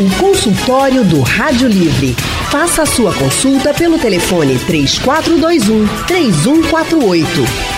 O consultório do Rádio Livre. Faça a sua consulta pelo telefone 3421 3148.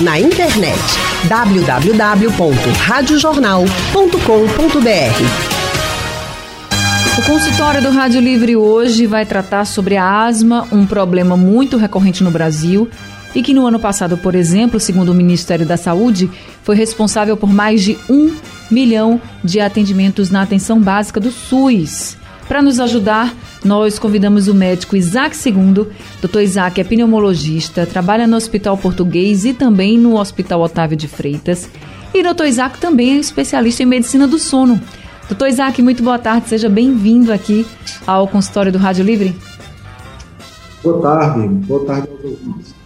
Na internet www.radiojornal.com.br. O consultório do Rádio Livre hoje vai tratar sobre a asma, um problema muito recorrente no Brasil e que no ano passado, por exemplo, segundo o Ministério da Saúde, foi responsável por mais de um milhão de atendimentos na atenção básica do SUS. Para nos ajudar, nós convidamos o médico Isaac II. Dr. Isaac é pneumologista, trabalha no Hospital Português e também no Hospital Otávio de Freitas. E Dr. Isaac também é especialista em medicina do sono. Dr. Isaac, muito boa tarde, seja bem-vindo aqui ao consultório do Rádio Livre. Boa tarde, boa tarde aos ouvintes.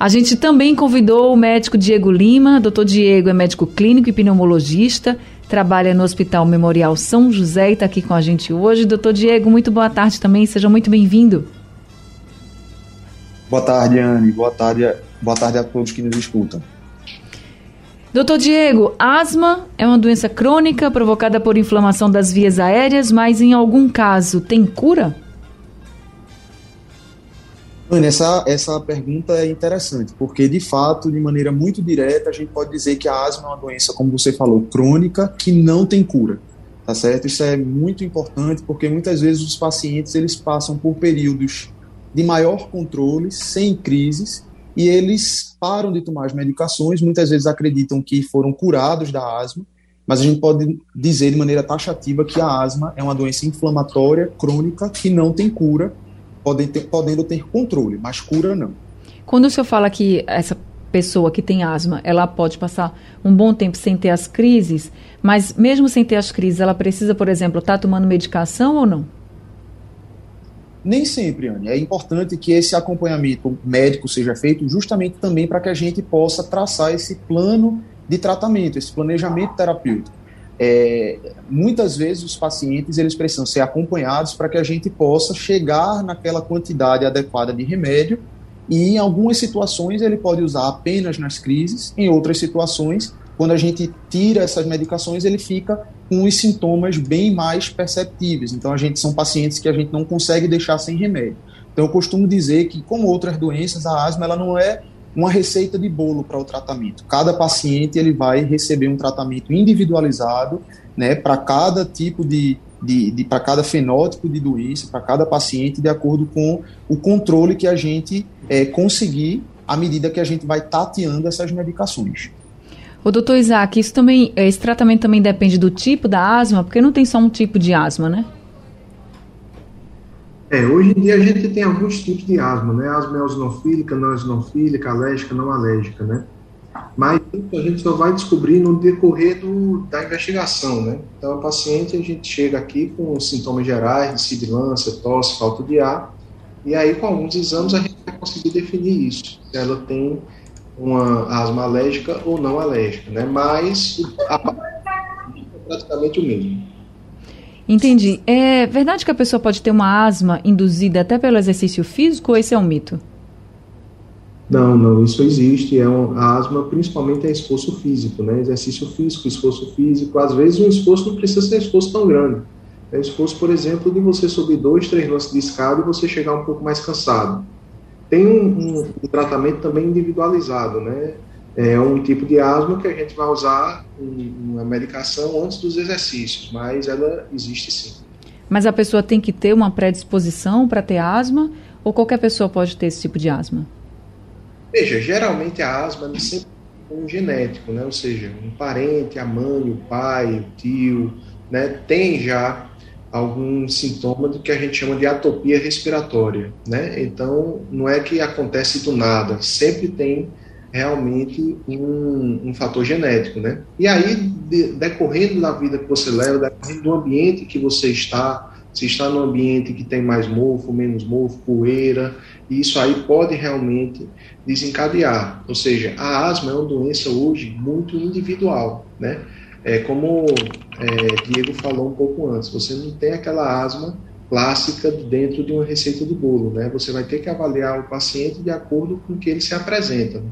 A gente também convidou o médico Diego Lima. Doutor Diego é médico clínico e pneumologista, trabalha no Hospital Memorial São José e está aqui com a gente hoje. Doutor Diego, muito boa tarde também, seja muito bem-vindo. Boa tarde, Anne. Boa tarde, boa tarde a todos que nos escutam. Doutor Diego, asma é uma doença crônica provocada por inflamação das vias aéreas, mas em algum caso tem cura? Ana, essa, essa pergunta é interessante, porque de fato, de maneira muito direta, a gente pode dizer que a asma é uma doença, como você falou, crônica, que não tem cura, tá certo? Isso é muito importante, porque muitas vezes os pacientes eles passam por períodos de maior controle, sem crises, e eles param de tomar as medicações, muitas vezes acreditam que foram curados da asma, mas a gente pode dizer de maneira taxativa que a asma é uma doença inflamatória crônica que não tem cura podem ter, podendo ter controle, mas cura não. Quando o senhor fala que essa pessoa que tem asma, ela pode passar um bom tempo sem ter as crises, mas mesmo sem ter as crises, ela precisa, por exemplo, estar tá tomando medicação ou não? Nem sempre, Anne. É importante que esse acompanhamento médico seja feito justamente também para que a gente possa traçar esse plano de tratamento, esse planejamento terapêutico é, muitas vezes os pacientes eles precisam ser acompanhados para que a gente possa chegar naquela quantidade adequada de remédio e em algumas situações ele pode usar apenas nas crises, em outras situações, quando a gente tira essas medicações, ele fica com os sintomas bem mais perceptíveis. Então a gente são pacientes que a gente não consegue deixar sem remédio. Então eu costumo dizer que como outras doenças, a asma ela não é uma receita de bolo para o tratamento. Cada paciente ele vai receber um tratamento individualizado, né, para cada tipo de, de, de para cada fenótipo de doença, para cada paciente, de acordo com o controle que a gente é, conseguir à medida que a gente vai tateando essas medicações. O doutor Isaac, isso também, esse tratamento também depende do tipo da asma, porque não tem só um tipo de asma, né? É, hoje em dia a gente tem alguns tipos de asma, né? Asma eosinofílica, não eosinofílica, alérgica, não alérgica, né? Mas a gente só vai descobrir no decorrer do, da investigação, né? Então, a paciente, a gente chega aqui com sintomas gerais de sibilância, tosse, falta de ar, e aí com alguns exames a gente vai conseguir definir isso, se ela tem uma asma alérgica ou não alérgica, né? Mas a, é praticamente o mesmo. Entendi. É verdade que a pessoa pode ter uma asma induzida até pelo exercício físico ou esse é um mito? Não, não, isso existe. É um, a asma principalmente é esforço físico, né? Exercício físico, esforço físico. Às vezes o esforço não precisa ser esforço tão grande. É esforço, por exemplo, de você subir dois, três lances de escada e você chegar um pouco mais cansado. Tem um, um, um tratamento também individualizado, né? É um tipo de asma que a gente vai usar uma medicação antes dos exercícios, mas ela existe sim. Mas a pessoa tem que ter uma predisposição para ter asma ou qualquer pessoa pode ter esse tipo de asma? Veja, geralmente a asma é sempre um genético, né? Ou seja, um parente, a mãe, o pai, o tio, né? Tem já algum sintoma do que a gente chama de atopia respiratória, né? Então, não é que acontece do nada, sempre tem realmente um, um fator genético, né? E aí, de, decorrendo da vida que você leva, decorrendo do ambiente que você está, se está num ambiente que tem mais mofo, menos mofo, poeira, isso aí pode realmente desencadear. Ou seja, a asma é uma doença hoje muito individual, né? É como é, Diego falou um pouco antes, você não tem aquela asma clássica dentro de uma receita de bolo, né? Você vai ter que avaliar o paciente de acordo com o que ele se apresenta.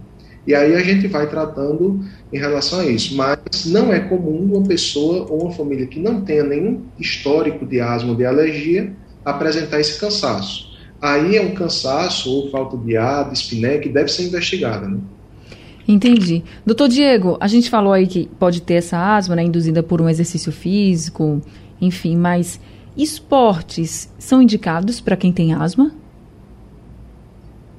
E aí a gente vai tratando em relação a isso. Mas não é comum uma pessoa ou uma família que não tenha nenhum histórico de asma ou de alergia apresentar esse cansaço. Aí é um cansaço ou falta de ar, de espiné, que deve ser investigada. Né? Entendi. Doutor Diego, a gente falou aí que pode ter essa asma, né, induzida por um exercício físico, enfim, mas esportes são indicados para quem tem asma?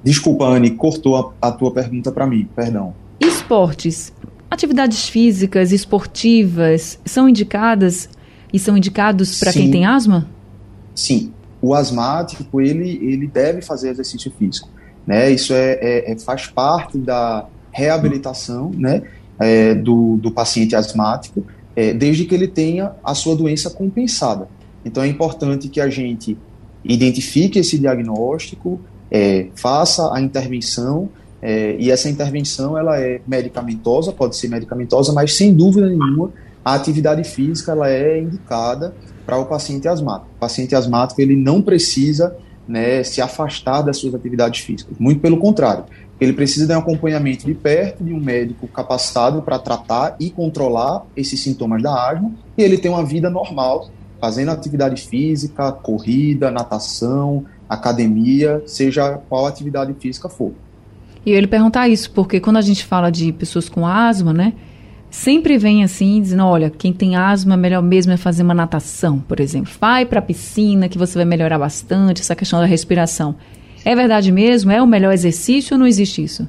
Desculpa, Anne, cortou a, a tua pergunta para mim, perdão. Esportes, atividades físicas, esportivas, são indicadas e são indicados para quem tem asma? Sim, o asmático ele, ele deve fazer exercício físico, né? Isso é, é, é faz parte da reabilitação, né? É, do, do paciente asmático, é, desde que ele tenha a sua doença compensada. Então é importante que a gente identifique esse diagnóstico, é, faça a intervenção é, e essa intervenção ela é medicamentosa, pode ser medicamentosa, mas sem dúvida nenhuma a atividade física ela é indicada para o paciente asmático. O paciente asmático ele não precisa né, se afastar das suas atividades físicas, muito pelo contrário, ele precisa de um acompanhamento de perto de um médico capacitado para tratar e controlar esses sintomas da asma e ele tem uma vida normal, fazendo atividade física, corrida, natação, academia, seja qual atividade física for. E ia perguntar isso, porque quando a gente fala de pessoas com asma, né? Sempre vem assim, dizendo, olha, quem tem asma, melhor mesmo é fazer uma natação, por exemplo. Vai para a piscina que você vai melhorar bastante essa questão da respiração. É verdade mesmo? É o melhor exercício ou não existe isso?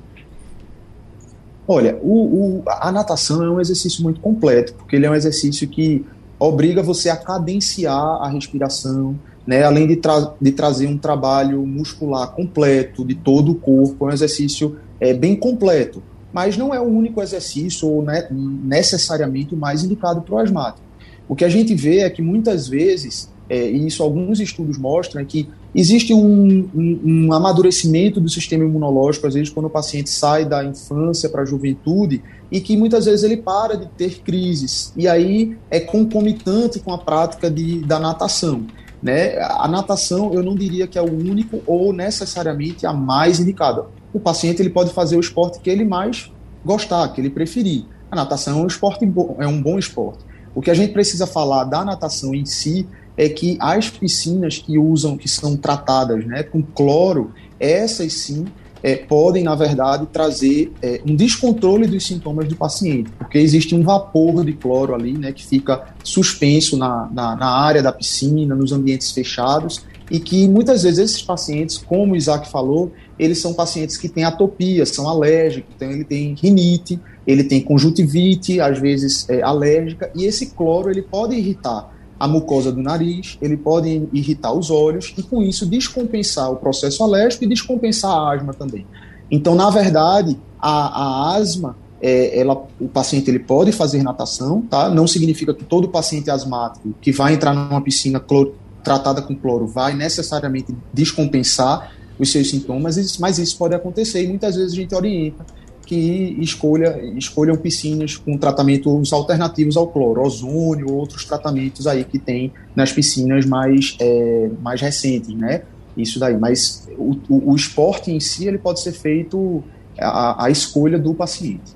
Olha, o, o, a natação é um exercício muito completo, porque ele é um exercício que obriga você a cadenciar a respiração, né, além de, tra de trazer um trabalho muscular completo de todo o corpo, é um exercício é, bem completo, mas não é o único exercício ou né, necessariamente o mais indicado para o asmático. O que a gente vê é que muitas vezes, é, e isso alguns estudos mostram, é que existe um, um, um amadurecimento do sistema imunológico, às vezes quando o paciente sai da infância para a juventude, e que muitas vezes ele para de ter crises, e aí é concomitante com a prática de, da natação. Né? A natação, eu não diria que é o único ou necessariamente a mais indicada. O paciente ele pode fazer o esporte que ele mais gostar, que ele preferir. A natação é um esporte é um bom esporte. O que a gente precisa falar da natação em si é que as piscinas que usam, que são tratadas né, com cloro, essas sim é, podem, na verdade, trazer é, um descontrole dos sintomas do paciente, porque existe um vapor de cloro ali, né, que fica suspenso na, na, na, área da piscina, nos ambientes fechados, e que muitas vezes esses pacientes, como o Isaac falou, eles são pacientes que têm atopia, são alérgicos, então ele tem rinite, ele tem conjuntivite, às vezes é, alérgica, e esse cloro ele pode irritar a mucosa do nariz, ele pode irritar os olhos e, com isso, descompensar o processo alérgico e descompensar a asma também. Então, na verdade, a, a asma, é, ela, o paciente ele pode fazer natação, tá? Não significa que todo paciente asmático que vai entrar numa piscina cloro, tratada com cloro vai necessariamente descompensar os seus sintomas, mas isso pode acontecer e muitas vezes a gente orienta que escolha, escolham piscinas com tratamentos alternativos ao cloro, ozônio, outros tratamentos aí que tem nas piscinas mais, é, mais recentes, né? Isso daí. Mas o, o, o, esporte em si ele pode ser feito a, a escolha do paciente.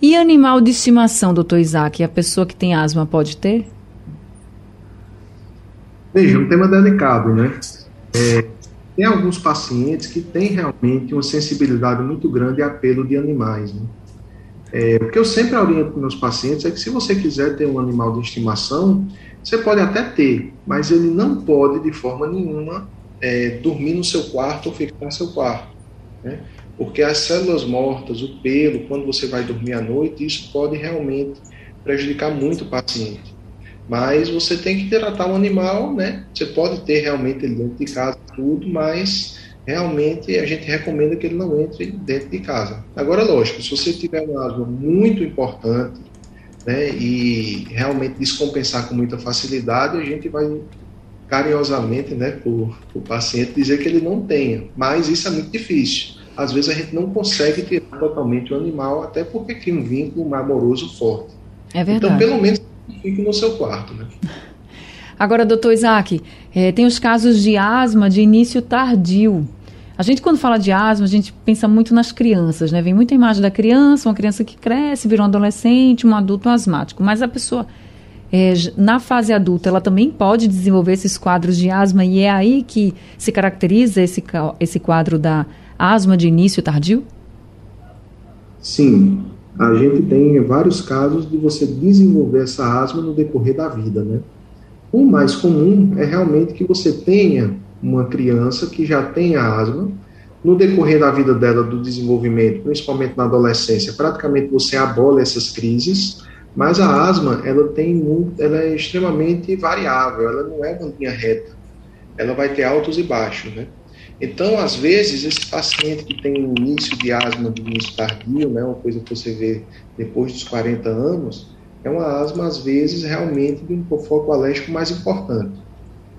E animal de estimação, doutor Isaac, a pessoa que tem asma pode ter? Veja, um tema delicado, né? É, tem alguns pacientes que têm realmente uma sensibilidade muito grande a pelo de animais. Né? É, o que eu sempre oriento para meus pacientes é que se você quiser ter um animal de estimação, você pode até ter, mas ele não pode de forma nenhuma é, dormir no seu quarto ou ficar no seu quarto. Né? Porque as células mortas, o pelo, quando você vai dormir à noite, isso pode realmente prejudicar muito o paciente. Mas você tem que tratar um animal, né? Você pode ter realmente ele dentro de casa, tudo, mas realmente a gente recomenda que ele não entre dentro de casa. Agora, lógico, se você tiver um asma muito importante, né, e realmente descompensar com muita facilidade, a gente vai carinhosamente, né, por o paciente dizer que ele não tenha. Mas isso é muito difícil. Às vezes a gente não consegue tirar totalmente o animal, até porque tem um vínculo amoroso forte. É verdade. Então, pelo menos fique no seu quarto, né? Agora, doutor Isaac, é, tem os casos de asma de início tardio. A gente, quando fala de asma, a gente pensa muito nas crianças, né? Vem muita imagem da criança, uma criança que cresce, vira um adolescente, um adulto asmático. Mas a pessoa, é, na fase adulta, ela também pode desenvolver esses quadros de asma e é aí que se caracteriza esse, esse quadro da asma de início tardio? Sim. A gente tem vários casos de você desenvolver essa asma no decorrer da vida, né? O mais comum é realmente que você tenha uma criança que já tem asma, no decorrer da vida dela, do desenvolvimento, principalmente na adolescência, praticamente você abola essas crises, mas a asma, ela tem muito, ela é extremamente variável, ela não é uma linha reta, ela vai ter altos e baixos, né? Então, às vezes, esse paciente que tem um início de asma de início tardio, né, uma coisa que você vê depois dos 40 anos, é uma asma, às vezes, realmente de um foco alérgico mais importante.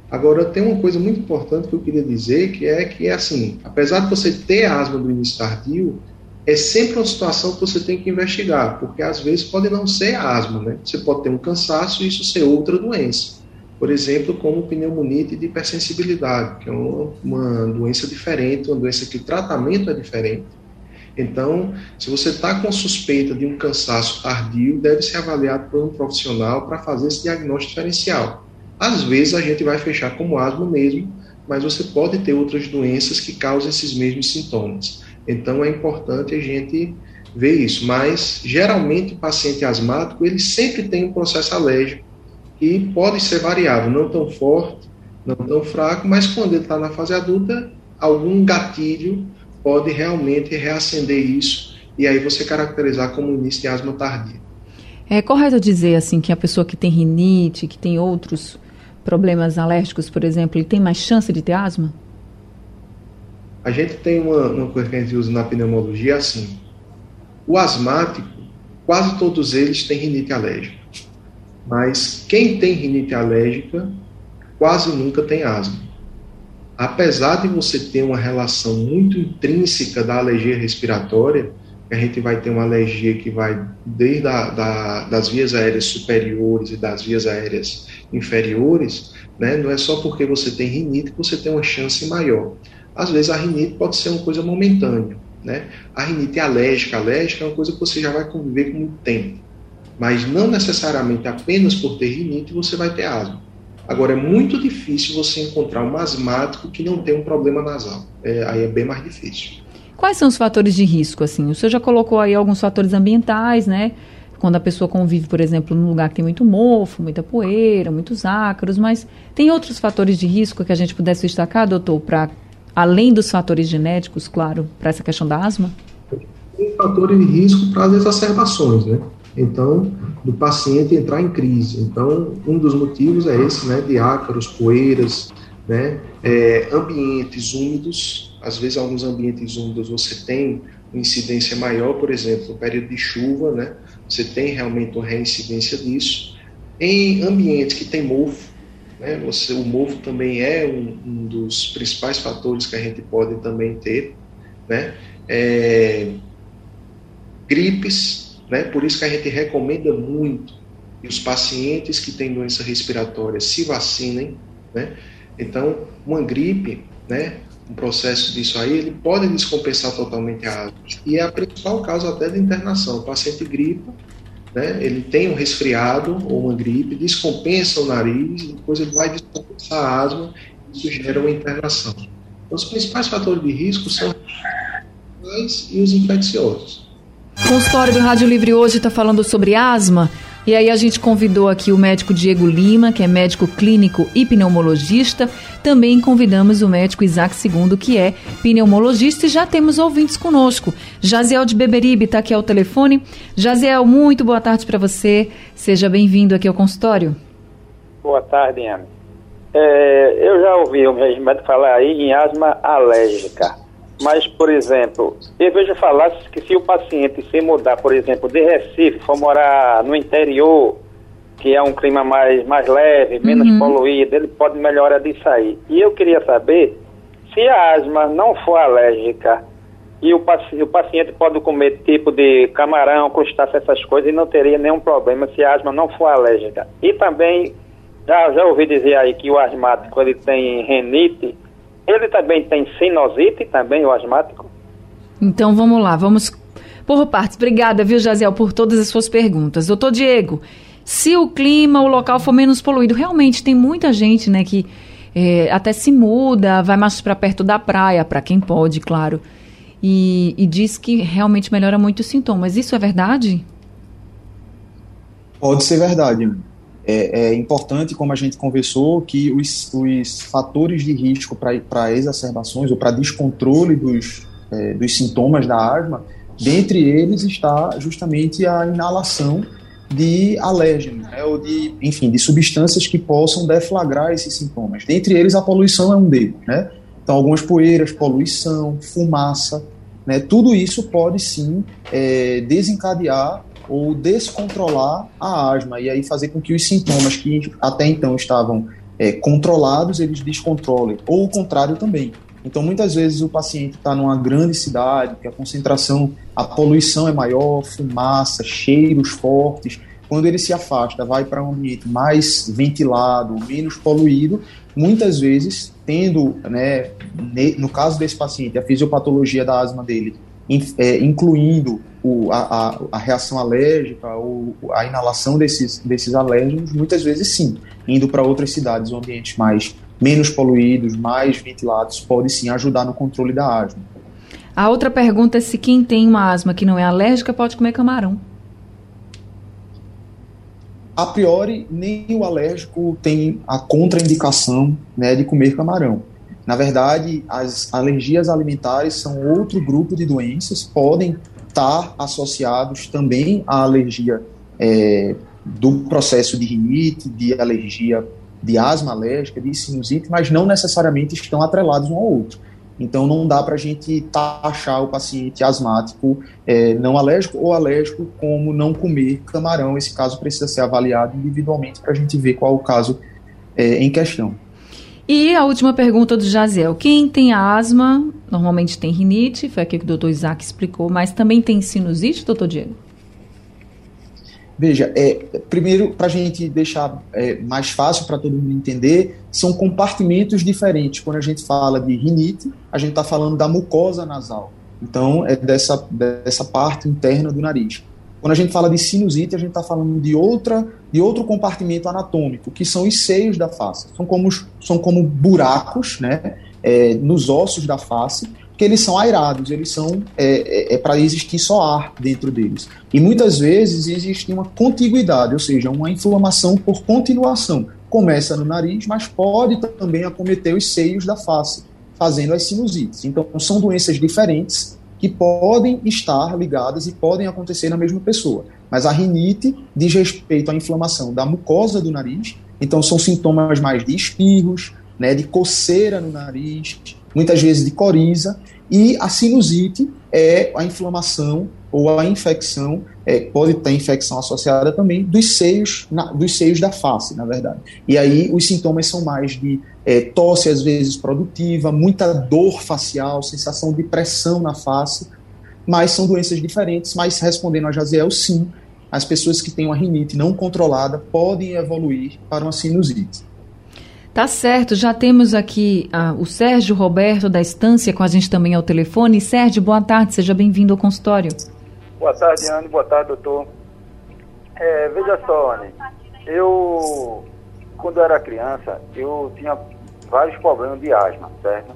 Agora, tem uma coisa muito importante que eu queria dizer, que é que, assim, apesar de você ter asma do início tardio, é sempre uma situação que você tem que investigar, porque às vezes pode não ser asma, né? Você pode ter um cansaço e isso ser outra doença. Por exemplo, como pneumonite de hipersensibilidade, que é uma, uma doença diferente, uma doença que o tratamento é diferente. Então, se você está com suspeita de um cansaço tardio, deve ser avaliado por um profissional para fazer esse diagnóstico diferencial. Às vezes a gente vai fechar como asma mesmo, mas você pode ter outras doenças que causam esses mesmos sintomas. Então é importante a gente ver isso. Mas geralmente o paciente asmático ele sempre tem um processo alérgico que pode ser variável, não tão forte, não tão fraco, mas quando ele está na fase adulta, algum gatilho pode realmente reacender isso e aí você caracterizar como início de asma tardia. É correto dizer assim que a pessoa que tem rinite, que tem outros problemas alérgicos, por exemplo, ele tem mais chance de ter asma? A gente tem uma, uma coisa que a gente usa na pneumologia assim. O asmático, quase todos eles têm rinite alérgica. Mas quem tem rinite alérgica quase nunca tem asma. Apesar de você ter uma relação muito intrínseca da alergia respiratória, a gente vai ter uma alergia que vai desde a, da, das vias aéreas superiores e das vias aéreas inferiores, né? não é só porque você tem rinite que você tem uma chance maior. Às vezes a rinite pode ser uma coisa momentânea. Né? A rinite alérgica, alérgica é uma coisa que você já vai conviver com muito tempo. Mas não necessariamente apenas por ter rinite você vai ter asma. Agora, é muito difícil você encontrar um asmático que não tem um problema nasal. É, aí é bem mais difícil. Quais são os fatores de risco? Assim, o senhor já colocou aí alguns fatores ambientais, né? Quando a pessoa convive, por exemplo, num lugar que tem muito mofo, muita poeira, muitos ácaros, mas tem outros fatores de risco que a gente pudesse destacar, doutor, para além dos fatores genéticos, claro, para essa questão da asma? Tem fatores de risco para as exacerbações, né? Então, do paciente entrar em crise. Então, um dos motivos é esse, né, de ácaros, poeiras, né, é, ambientes úmidos. Às vezes, alguns ambientes úmidos você tem uma incidência maior, por exemplo, no período de chuva, né, você tem realmente uma reincidência disso. Em ambientes que tem mofo, né, você, o mofo também é um, um, dos principais fatores que a gente pode também ter, né, é, gripes, né, por isso que a gente recomenda muito que os pacientes que têm doença respiratória se vacinem, né, então, uma gripe, né, um processo disso aí, ele pode descompensar totalmente a asma. E é a principal causa até da internação. O paciente gripa, né, ele tem um resfriado ou uma gripe, descompensa o nariz, depois ele vai descompensar a asma isso gera uma internação. Então, os principais fatores de risco são os e os infecciosos. O consultório do Rádio Livre hoje está falando sobre asma. E aí a gente convidou aqui o médico Diego Lima, que é médico clínico e pneumologista. Também convidamos o médico Isaac Segundo, que é pneumologista, e já temos ouvintes conosco. Jaziel de Beberibe está aqui ao telefone. Jaziel, muito boa tarde para você. Seja bem-vindo aqui ao consultório. Boa tarde, Ana. É, eu já ouvi o médico falar aí em asma alérgica. Mas, por exemplo, eu vejo falar que se o paciente se mudar, por exemplo, de Recife, for morar no interior, que é um clima mais, mais leve, menos uhum. poluído, ele pode melhorar disso aí. E eu queria saber se a asma não for alérgica e o, paci o paciente pode comer tipo de camarão, crustáceo, essas coisas, e não teria nenhum problema se a asma não for alérgica. E também, já, já ouvi dizer aí que o asmático ele tem renite, ele também tem sinusite, também o asmático? Então vamos lá, vamos por partes. Obrigada, viu, Jaziel, por todas as suas perguntas. Doutor Diego, se o clima, o local for menos poluído, realmente tem muita gente, né, que é, até se muda, vai mais para perto da praia, para quem pode, claro, e, e diz que realmente melhora muito os sintomas. Isso é verdade? Pode ser verdade. É, é, importante, como a gente conversou, que os, os fatores de risco para exacerbações ou para descontrole dos, é, dos sintomas da asma, dentre eles está justamente a inalação de alérgenos, né, ou de, enfim, de substâncias que possam deflagrar esses sintomas. Dentre eles, a poluição é um deles, né? Então, algumas poeiras, poluição, fumaça, né, tudo isso pode sim é, desencadear ou descontrolar a asma e aí fazer com que os sintomas que até então estavam é, controlados eles descontrolem ou o contrário também. Então muitas vezes o paciente está numa grande cidade que a concentração, a poluição é maior, fumaça, cheiros fortes. Quando ele se afasta, vai para um ambiente mais ventilado, menos poluído, muitas vezes tendo, né, no caso desse paciente, a fisiopatologia da asma dele, é, incluindo o, a, a, reação alérgica ou a inalação desses, desses alérgenos, muitas vezes sim, indo para outras cidades ou ambientes mais menos poluídos, mais ventilados, pode sim ajudar no controle da asma. A outra pergunta é se quem tem uma asma que não é alérgica pode comer camarão. A priori, nem o alérgico tem a contraindicação né, de comer camarão. Na verdade, as alergias alimentares são outro grupo de doenças, podem estar associados também à alergia é, do processo de rinite, de alergia de asma alérgica, de sinusite, mas não necessariamente estão atrelados um ao outro. Então não dá para a gente taxar o paciente asmático é, não alérgico ou alérgico como não comer camarão. Esse caso precisa ser avaliado individualmente para a gente ver qual o caso é, em questão. E a última pergunta do Jaziel. Quem tem asma, normalmente tem rinite, foi aqui que o doutor Isaac explicou, mas também tem sinusite, doutor Diego? Veja, é, primeiro, para a gente deixar é, mais fácil para todo mundo entender, são compartimentos diferentes. Quando a gente fala de rinite, a gente está falando da mucosa nasal. Então, é dessa, dessa parte interna do nariz. Quando a gente fala de sinusite, a gente está falando de, outra, de outro compartimento anatômico, que são os seios da face. São como, são como buracos né, é, nos ossos da face, que eles são aerados, eles são é, é, é para existir só ar dentro deles. E muitas vezes existe uma contiguidade, ou seja, uma inflamação por continuação. Começa no nariz, mas pode também acometer os seios da face, fazendo as sinusites. Então, são doenças diferentes que podem estar ligadas e podem acontecer na mesma pessoa. Mas a rinite diz respeito à inflamação da mucosa do nariz, então são sintomas mais de espirros, né, de coceira no nariz, muitas vezes de coriza, e a sinusite é a inflamação ou a infecção, é, pode ter infecção associada também dos seios, na, dos seios da face, na verdade. E aí os sintomas são mais de é, tosse, às vezes produtiva, muita dor facial, sensação de pressão na face, mas são doenças diferentes. Mas respondendo a Jaziel, sim, as pessoas que têm uma rinite não controlada podem evoluir para uma sinusite. Tá certo, já temos aqui ah, o Sérgio Roberto da Estância com a gente também ao telefone. Sérgio, boa tarde, seja bem-vindo ao consultório. Boa tarde, Anne, boa tarde, doutor. É, veja só, Anne, eu, quando era criança, eu tinha vários problemas de asma, certo?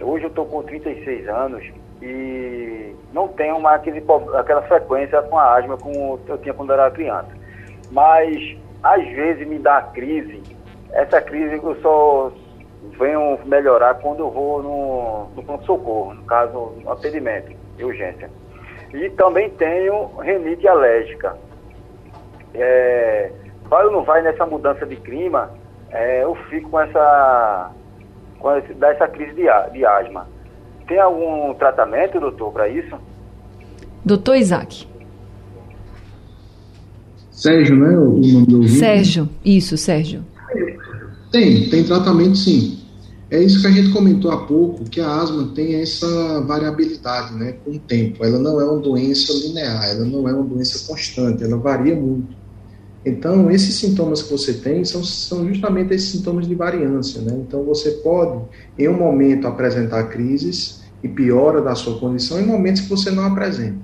Hoje eu estou com 36 anos e não tenho mais aquele, aquela frequência com a asma como eu tinha quando era criança. Mas, às vezes, me dá crise essa crise eu só venho melhorar quando eu vou no, no pronto-socorro, no caso, no atendimento de urgência. E também tenho renite alérgica. É, vai ou não vai nessa mudança de clima, é, eu fico com essa, com esse, dessa crise de, de asma. Tem algum tratamento, doutor, para isso? Doutor Isaac. Sérgio, né? O nome do Sérgio, isso, Sérgio. Tem, tem tratamento sim. É isso que a gente comentou há pouco, que a asma tem essa variabilidade né, com o tempo. Ela não é uma doença linear, ela não é uma doença constante, ela varia muito. Então, esses sintomas que você tem são, são justamente esses sintomas de variância, né? Então, você pode, em um momento, apresentar crises e piora da sua condição, em momentos que você não apresenta.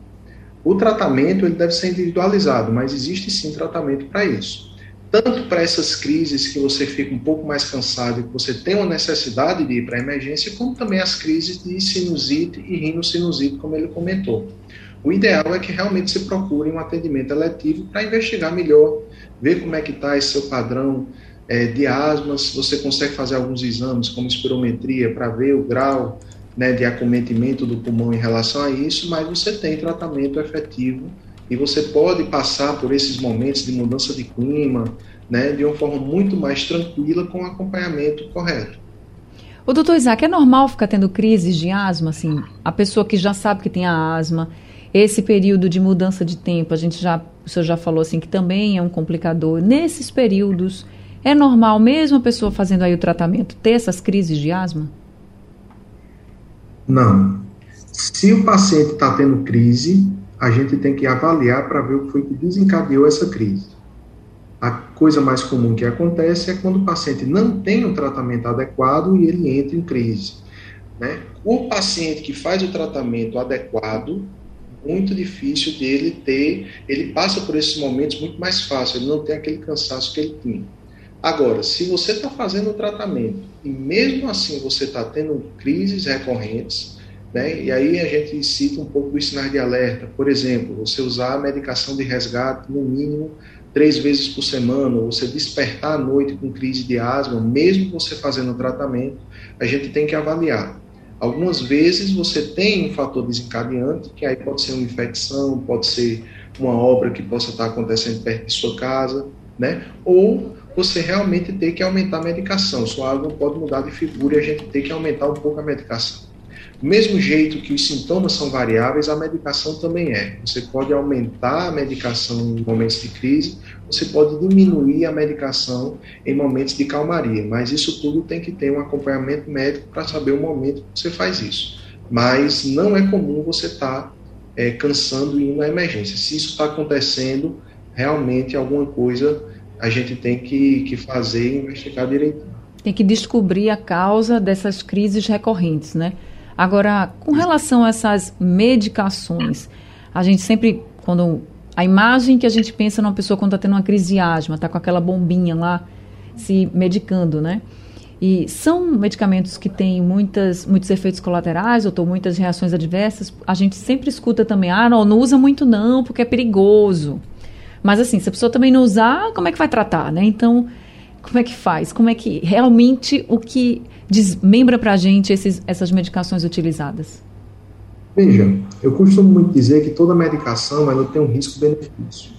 O tratamento ele deve ser individualizado, mas existe sim tratamento para isso. Tanto para essas crises que você fica um pouco mais cansado e que você tem uma necessidade de ir para a emergência, como também as crises de sinusite e rinocinusite, como ele comentou. O ideal é que realmente se procure um atendimento eletivo para investigar melhor, ver como é que está esse seu padrão é, de asma, se você consegue fazer alguns exames, como espirometria, para ver o grau né, de acometimento do pulmão em relação a isso, mas você tem tratamento efetivo e você pode passar por esses momentos de mudança de clima né, de uma forma muito mais tranquila com o acompanhamento correto. O doutor Isaac, é normal ficar tendo crises de asma, assim, a pessoa que já sabe que tem a asma, esse período de mudança de tempo, a gente já, o senhor já falou assim que também é um complicador. Nesses períodos, é normal mesmo a pessoa fazendo aí o tratamento ter essas crises de asma? Não. Se o paciente está tendo crise, a gente tem que avaliar para ver o que foi que desencadeou essa crise. A coisa mais comum que acontece é quando o paciente não tem um tratamento adequado e ele entra em crise. Né? O paciente que faz o tratamento adequado, muito difícil dele ter, ele passa por esses momentos muito mais fácil, ele não tem aquele cansaço que ele tinha. Agora, se você está fazendo o tratamento e mesmo assim você está tendo crises recorrentes, né, e aí a gente cita um pouco dos sinais de alerta, por exemplo, você usar a medicação de resgate no mínimo três vezes por semana, ou você despertar à noite com crise de asma, mesmo você fazendo tratamento, a gente tem que avaliar. Algumas vezes você tem um fator desencadeante, que aí pode ser uma infecção, pode ser uma obra que possa estar acontecendo perto de sua casa, né? Ou você realmente tem que aumentar a medicação. Sua água pode mudar de figura e a gente tem que aumentar um pouco a medicação. Do mesmo jeito que os sintomas são variáveis, a medicação também é. Você pode aumentar a medicação em momentos de crise, você pode diminuir a medicação em momentos de calmaria, mas isso tudo tem que ter um acompanhamento médico para saber o momento que você faz isso. Mas não é comum você estar tá, é, cansando e indo à emergência. Se isso está acontecendo, realmente alguma coisa a gente tem que, que fazer e investigar direitinho. Tem que descobrir a causa dessas crises recorrentes, né? Agora, com relação a essas medicações, a gente sempre, quando a imagem que a gente pensa numa pessoa quando está tendo uma crise de asma, está com aquela bombinha lá se medicando, né? E são medicamentos que têm muitas, muitos efeitos colaterais, ou muitas reações adversas. A gente sempre escuta também, ah, não, não usa muito não, porque é perigoso. Mas assim, se a pessoa também não usar, como é que vai tratar, né? Então, como é que faz? Como é que realmente o que desmembra para a gente esses, essas medicações utilizadas? Veja, eu costumo muito dizer que toda medicação ela tem um risco-benefício.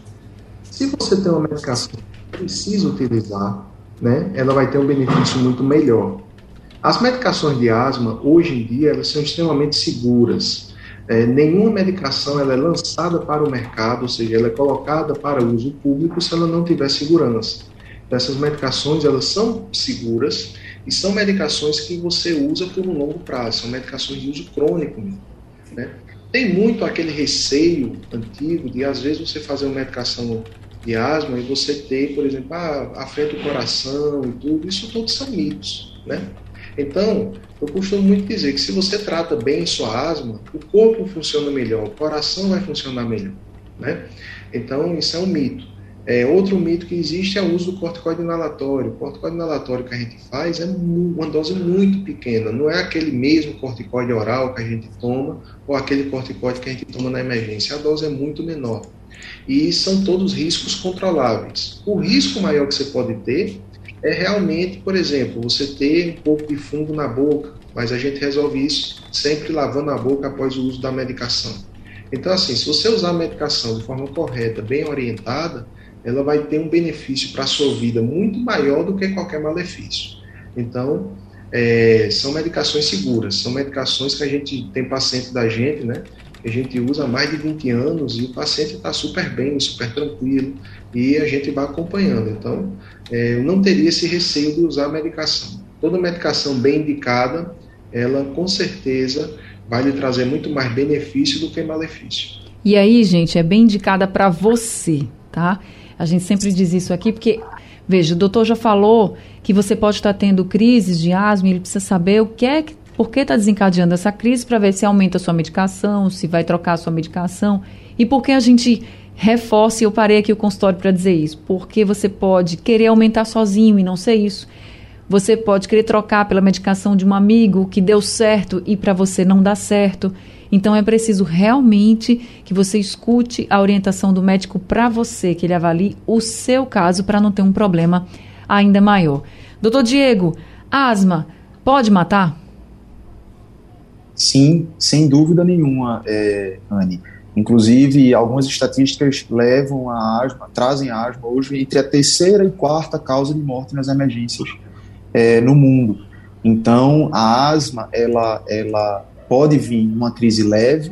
Se você tem uma medicação que precisa utilizar, né, ela vai ter um benefício muito melhor. As medicações de asma, hoje em dia, elas são extremamente seguras. É, nenhuma medicação ela é lançada para o mercado, ou seja, ela é colocada para uso público se ela não tiver segurança. Essas medicações elas são seguras e são medicações que você usa por um longo prazo, são medicações de uso crônico. Né? Tem muito aquele receio antigo de, às vezes, você fazer uma medicação de asma e você ter, por exemplo, ah, afeta o coração e tudo, isso todos são mitos, né? Então, eu costumo muito dizer que se você trata bem sua asma, o corpo funciona melhor, o coração vai funcionar melhor, né? Então, isso é um mito. É, outro mito que existe é o uso do corticoide inalatório. O corticoide inalatório que a gente faz é uma dose muito pequena, não é aquele mesmo corticoide oral que a gente toma ou aquele corticoide que a gente toma na emergência. A dose é muito menor. E são todos riscos controláveis. O risco maior que você pode ter é realmente, por exemplo, você ter um pouco de fungo na boca, mas a gente resolve isso sempre lavando a boca após o uso da medicação. Então, assim, se você usar a medicação de forma correta, bem orientada, ela vai ter um benefício para a sua vida muito maior do que qualquer malefício. Então, é, são medicações seguras, são medicações que a gente tem paciente da gente, né? Que a gente usa há mais de 20 anos e o paciente está super bem, super tranquilo e a gente vai acompanhando. Então, é, eu não teria esse receio de usar a medicação. Toda medicação bem indicada, ela com certeza vai lhe trazer muito mais benefício do que malefício. E aí, gente, é bem indicada para você, tá? A gente sempre diz isso aqui porque, veja, o doutor já falou que você pode estar tendo crises de asma e ele precisa saber o que é que por que está desencadeando essa crise para ver se aumenta a sua medicação, se vai trocar a sua medicação e por que a gente reforça, e eu parei aqui o consultório para dizer isso, porque você pode querer aumentar sozinho e não ser isso. Você pode querer trocar pela medicação de um amigo que deu certo e para você não dá certo. Então é preciso realmente que você escute a orientação do médico para você, que ele avalie o seu caso para não ter um problema ainda maior. Doutor Diego, asma pode matar? Sim, sem dúvida nenhuma, é, Anne. Inclusive, algumas estatísticas levam a asma, trazem a asma hoje entre a terceira e quarta causa de morte nas emergências é, no mundo. Então, a asma, ela, ela pode vir uma crise leve,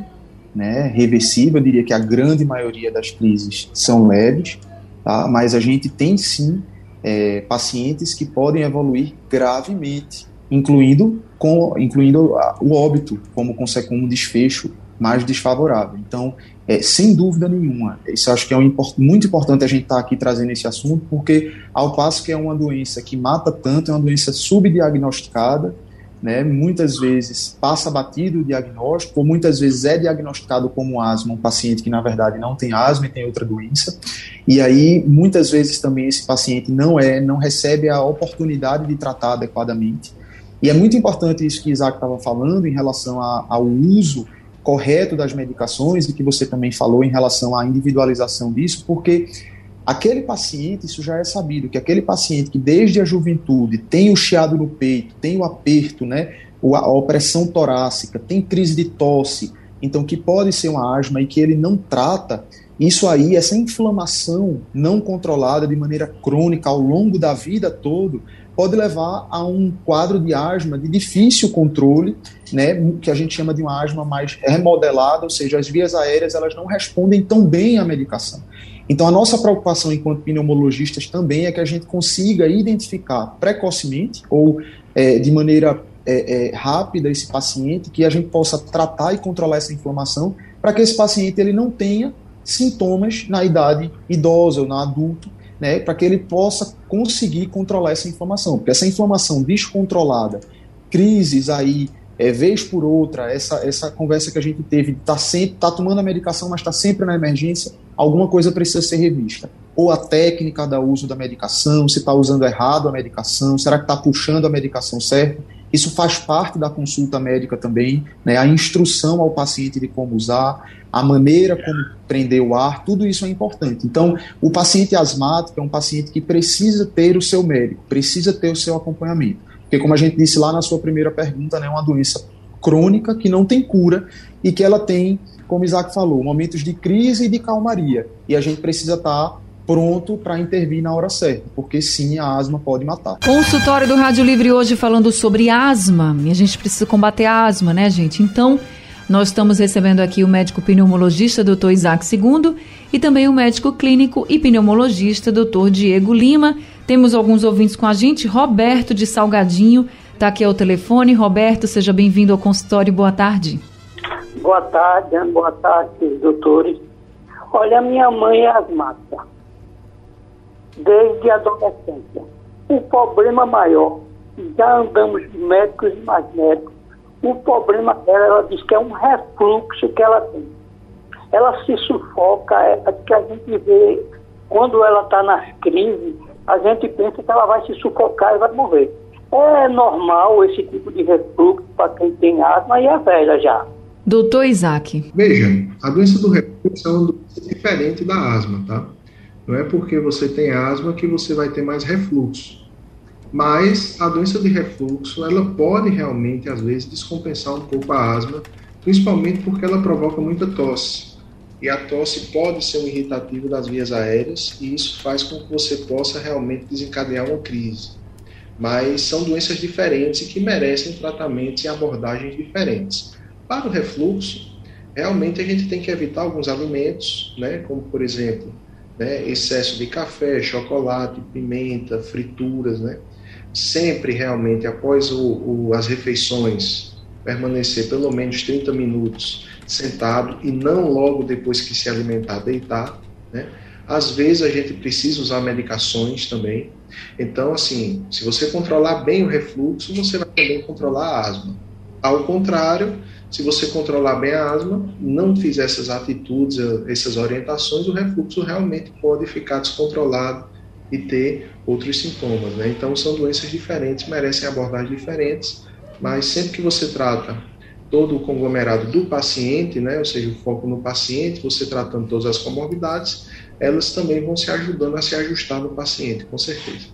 né, reversível, eu diria que a grande maioria das crises são leves, tá? mas a gente tem sim é, pacientes que podem evoluir gravemente, incluindo, com, incluindo o óbito como, como desfecho mais desfavorável. Então, é, sem dúvida nenhuma, isso acho que é um, muito importante a gente estar tá aqui trazendo esse assunto, porque ao passo que é uma doença que mata tanto, é uma doença subdiagnosticada, né, muitas vezes passa batido o diagnóstico, ou muitas vezes é diagnosticado como asma um paciente que na verdade não tem asma e tem outra doença, e aí muitas vezes também esse paciente não é, não recebe a oportunidade de tratar adequadamente, e é muito importante isso que Isaac estava falando em relação a, ao uso correto das medicações e que você também falou em relação à individualização disso, porque aquele paciente, isso já é sabido, que aquele paciente que desde a juventude tem o chiado no peito, tem o aperto, né, a opressão torácica, tem crise de tosse, então que pode ser uma asma e que ele não trata, isso aí, essa inflamação não controlada de maneira crônica ao longo da vida todo, pode levar a um quadro de asma de difícil controle, né, que a gente chama de uma asma mais remodelada, ou seja, as vias aéreas elas não respondem tão bem à medicação. Então, a nossa preocupação enquanto pneumologistas também é que a gente consiga identificar precocemente ou é, de maneira é, é, rápida esse paciente, que a gente possa tratar e controlar essa inflamação, para que esse paciente ele não tenha sintomas na idade idosa ou na adulto, né, para que ele possa conseguir controlar essa inflamação, porque essa inflamação descontrolada, crises aí, é, vez por outra, essa, essa conversa que a gente teve, está sempre tá tomando a medicação, mas está sempre na emergência, alguma coisa precisa ser revista. Ou a técnica da uso da medicação, se está usando errado a medicação, será que está puxando a medicação certa? Isso faz parte da consulta médica também, né, a instrução ao paciente de como usar, a maneira como prender o ar, tudo isso é importante. Então, o paciente asmático é um paciente que precisa ter o seu médico, precisa ter o seu acompanhamento. Porque, como a gente disse lá na sua primeira pergunta, né, é uma doença crônica que não tem cura e que ela tem, como Isaac falou, momentos de crise e de calmaria. E a gente precisa estar tá pronto para intervir na hora certa, porque sim, a asma pode matar. Consultório do Rádio Livre hoje falando sobre asma. E a gente precisa combater a asma, né, gente? Então, nós estamos recebendo aqui o médico pneumologista Dr. Isaac II e também o médico clínico e pneumologista Dr. Diego Lima. Temos alguns ouvintes com a gente. Roberto de Salgadinho está aqui ao telefone. Roberto, seja bem-vindo ao consultório. Boa tarde. Boa tarde, boa tarde, doutores. Olha, minha mãe é asmática desde a adolescência. O problema maior, já andamos médicos e mais médicos, o problema dela, ela diz que é um refluxo que ela tem. Ela se sufoca, é, é que a gente vê, quando ela está nas crises, a gente pensa que ela vai se sufocar e vai morrer. É normal esse tipo de refluxo para quem tem asma e é velha já. Doutor Isaac. Veja, a doença do refluxo é uma doença diferente da asma, tá? Não é porque você tem asma que você vai ter mais refluxo. Mas a doença de refluxo, ela pode realmente, às vezes, descompensar um pouco a asma, principalmente porque ela provoca muita tosse. E a tosse pode ser um irritativo das vias aéreas, e isso faz com que você possa realmente desencadear uma crise. Mas são doenças diferentes e que merecem tratamentos e abordagens diferentes. Para o refluxo, realmente a gente tem que evitar alguns alimentos, né, como por exemplo, né, excesso de café, chocolate, pimenta, frituras, né, sempre realmente após o, o, as refeições permanecer pelo menos 30 minutos sentado e não logo depois que se alimentar deitar, né? Às vezes a gente precisa usar medicações também. Então, assim, se você controlar bem o refluxo, você vai também controlar a asma. Ao contrário, se você controlar bem a asma, não fizer essas atitudes, essas orientações, o refluxo realmente pode ficar descontrolado e ter outros sintomas. Né? Então, são doenças diferentes, merecem abordagens diferentes, mas sempre que você trata todo o conglomerado do paciente, né, ou seja, o foco no paciente, você tratando todas as comorbidades, elas também vão se ajudando a se ajustar no paciente, com certeza.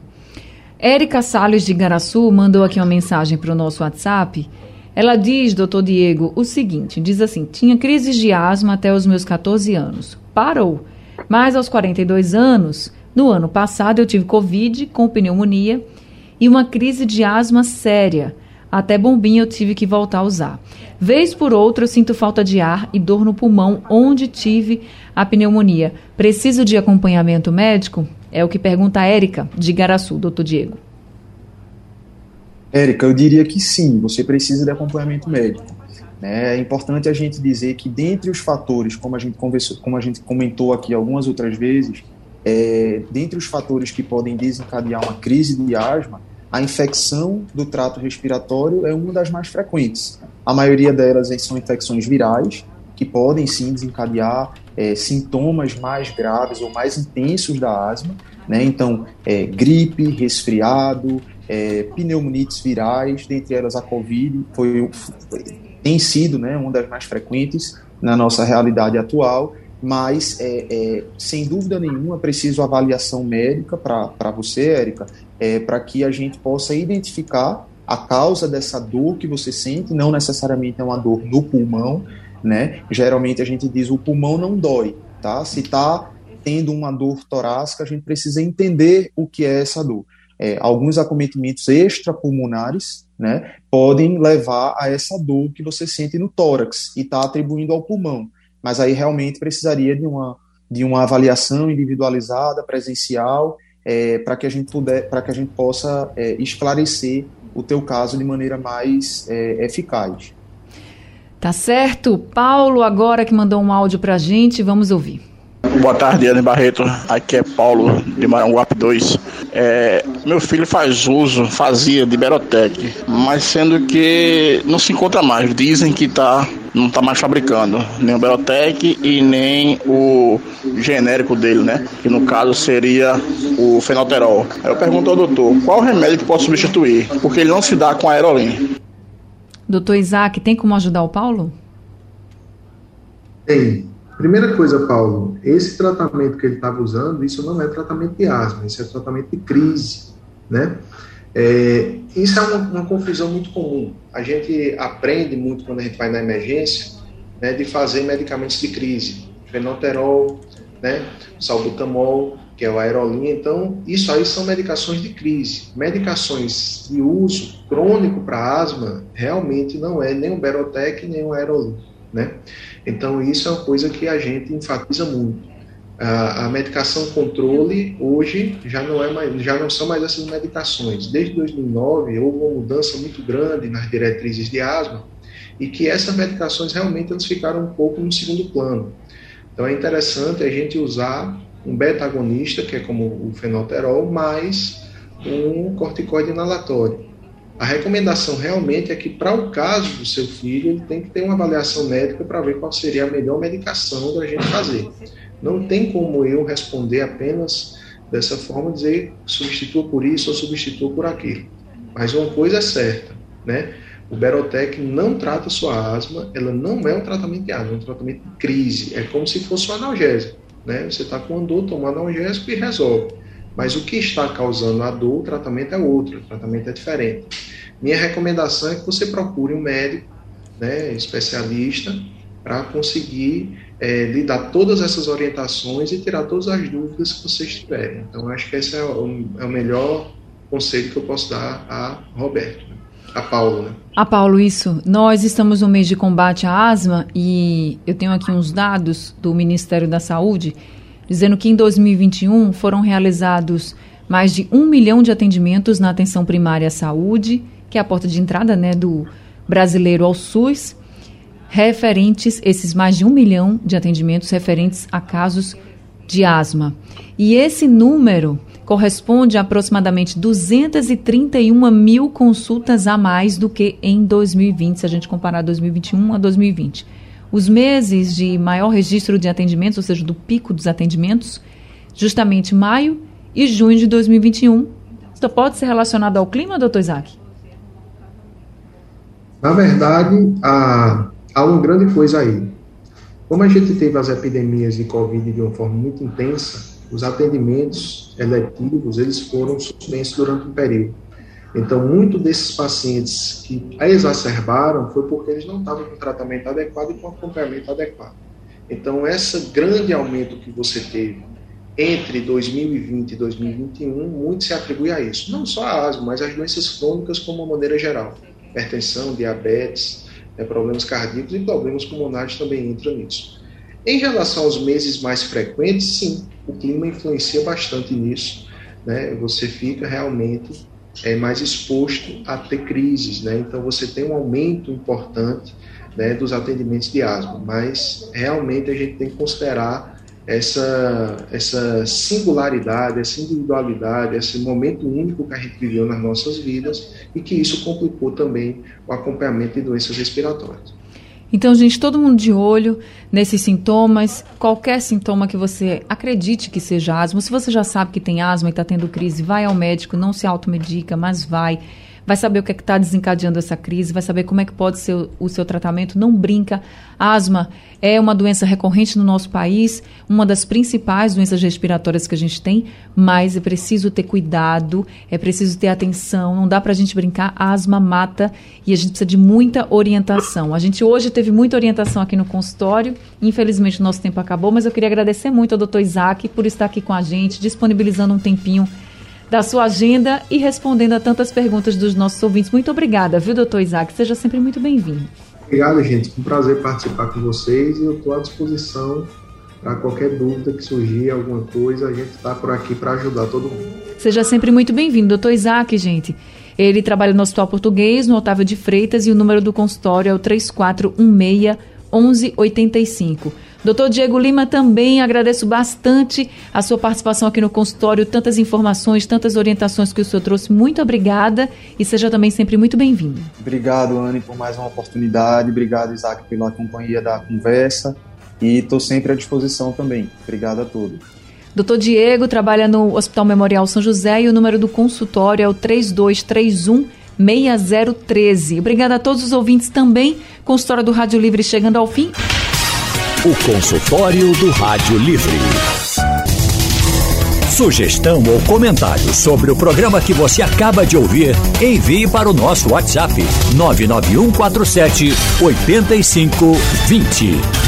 Érica Salles de Garaçu mandou aqui uma mensagem para o nosso WhatsApp. Ela diz, doutor Diego, o seguinte: diz assim, tinha crises de asma até os meus 14 anos. Parou. Mas aos 42 anos, no ano passado, eu tive Covid com pneumonia e uma crise de asma séria. Até bombinha eu tive que voltar a usar. Vez por outra eu sinto falta de ar e dor no pulmão onde tive a pneumonia. Preciso de acompanhamento médico? É o que pergunta a Érica, de Garaçu, doutor Diego. Érica, eu diria que sim, você precisa de acompanhamento médico. Né? É importante a gente dizer que, dentre os fatores, como a gente, conversou, como a gente comentou aqui algumas outras vezes, é, dentre os fatores que podem desencadear uma crise de asma, a infecção do trato respiratório é uma das mais frequentes. A maioria delas são infecções virais, que podem sim desencadear é, sintomas mais graves ou mais intensos da asma, né? Então, é, gripe, resfriado, é, pneumonites virais, dentre elas a Covid, foi, tem sido né, uma das mais frequentes na nossa realidade atual, mas é, é, sem dúvida nenhuma preciso avaliação médica para você, Érica, é, para que a gente possa identificar a causa dessa dor que você sente, não necessariamente é uma dor no pulmão, né? Geralmente a gente diz o pulmão não dói, tá? Se está tendo uma dor torácica, a gente precisa entender o que é essa dor. É, alguns acometimentos extrapulmonares, né, podem levar a essa dor que você sente no tórax e está atribuindo ao pulmão. Mas aí realmente precisaria de uma, de uma avaliação individualizada, presencial, é, para que a gente puder, para que a gente possa é, esclarecer o teu caso de maneira mais é, eficaz. Tá certo. Paulo, agora que mandou um áudio para a gente, vamos ouvir. Boa tarde, Ana Barreto. Aqui é Paulo de Maranguape 2. É, meu filho faz uso, fazia de Berotec, mas sendo que não se encontra mais. Dizem que tá, não está mais fabricando nem o Berotec e nem o genérico dele, né? Que no caso seria o fenoterol. Aí eu pergunto ao doutor, qual remédio que pode substituir? Porque ele não se dá com a aerolim. Doutor Isaac, tem como ajudar o Paulo? Tem. Primeira coisa, Paulo, esse tratamento que ele estava usando, isso não é tratamento de asma, isso é tratamento de crise, né? É, isso é uma, uma, confusão muito comum. A gente aprende muito quando a gente vai na emergência, né, de fazer medicamentos de crise, fenoterol, né, salbutamol, que é o aerolinha. Então, isso aí são medicações de crise. Medicações de uso crônico para asma realmente não é nem o Berotec nem o aerolinha, né? Então, isso é uma coisa que a gente enfatiza muito. A, a, medicação controle hoje já não é mais, já não são mais essas medicações. Desde 2009 houve uma mudança muito grande nas diretrizes de asma e que essas medicações realmente elas ficaram um pouco no segundo plano. Então é interessante a gente usar um beta-agonista, que é como o fenoterol, mais um corticoide inalatório. A recomendação realmente é que, para o caso do seu filho, ele tem que ter uma avaliação médica para ver qual seria a melhor medicação da gente fazer. Não tem como eu responder apenas dessa forma, dizer substitua por isso ou substitua por aquilo. Mas uma coisa é certa, né? O Berotec não trata sua asma, ela não é um tratamento de asma, é um tratamento de crise. É como se fosse um analgésico, né? Você está com dor, toma analgésico e resolve. Mas o que está causando a dor, o tratamento é outro, o tratamento é diferente. Minha recomendação é que você procure um médico, né, especialista, para conseguir é, lhe dar todas essas orientações e tirar todas as dúvidas que vocês tiverem. Então, acho que esse é o, é o melhor conselho que eu posso dar a Roberto, né? a Paulo. Né? A Paulo, isso. Nós estamos no mês de combate à asma e eu tenho aqui uns dados do Ministério da Saúde dizendo que em 2021 foram realizados mais de um milhão de atendimentos na atenção primária à saúde, que é a porta de entrada né, do brasileiro ao SUS, referentes, esses mais de um milhão de atendimentos referentes a casos de asma. E esse número corresponde a aproximadamente 231 mil consultas a mais do que em 2020, se a gente comparar 2021 a 2020. Os meses de maior registro de atendimentos, ou seja, do pico dos atendimentos, justamente maio e junho de 2021. Isso pode ser relacionado ao clima, doutor Isaac? Na verdade, há, há uma grande coisa aí. Como a gente teve as epidemias de Covid de uma forma muito intensa, os atendimentos eletivos eles foram suspensos durante um período. Então, muito desses pacientes que exacerbaram foi porque eles não estavam com tratamento adequado e com acompanhamento adequado. Então, esse grande aumento que você teve entre 2020 e 2021, muito se atribui a isso. Não só a asma, mas as doenças crônicas como uma maneira geral. Hipertensão, diabetes, né, problemas cardíacos e problemas pulmonares também entram nisso. Em relação aos meses mais frequentes, sim, o clima influencia bastante nisso. Né? Você fica realmente é, mais exposto a ter crises, né? Então você tem um aumento importante né, dos atendimentos de asma, mas realmente a gente tem que considerar essa, essa singularidade, essa individualidade, esse momento único que a gente viveu nas nossas vidas e que isso complicou também o acompanhamento de doenças respiratórias. Então, gente, todo mundo de olho nesses sintomas. Qualquer sintoma que você acredite que seja asma, se você já sabe que tem asma e está tendo crise, vai ao médico, não se automedica, mas vai vai saber o que é está desencadeando essa crise, vai saber como é que pode ser o, seu tratamento. Não brinca. Asma é uma doença recorrente no nosso país, uma das principais doenças respiratórias que a gente tem, mas é preciso ter cuidado, é preciso ter atenção, não dá para a gente brincar. Asma mata e a gente precisa de muita orientação. A gente hoje teve muita orientação aqui no consultório, infelizmente o nosso tempo acabou, mas eu queria agradecer muito ao doutor Isaac por estar aqui com a gente, disponibilizando um tempinho da sua agenda e respondendo a tantas perguntas dos nossos ouvintes. Muito obrigada, viu, doutor Isaac? Seja sempre muito bem-vindo. Obrigado, gente. Um prazer participar com vocês e eu estou à disposição para qualquer dúvida que surgir, alguma coisa, a gente está por aqui para ajudar todo mundo. Seja sempre muito bem-vindo, doutor Isaac, gente. Ele trabalha no Hospital Português, no Otávio de Freitas, e o número do consultório é o 3416 1185. Doutor Diego Lima, também agradeço bastante a sua participação aqui no consultório, tantas informações, tantas orientações que o senhor trouxe. Muito obrigada e seja também sempre muito bem-vindo. Obrigado, Anne, por mais uma oportunidade. Obrigado, Isaac, pela companhia da conversa. E estou sempre à disposição também. Obrigado a todos. Doutor Diego trabalha no Hospital Memorial São José e o número do consultório é o 3231 6013. Obrigada a todos os ouvintes também. Consultório do Rádio Livre chegando ao fim. O consultório do Rádio Livre. Sugestão ou comentário sobre o programa que você acaba de ouvir, envie para o nosso WhatsApp 99147 8520.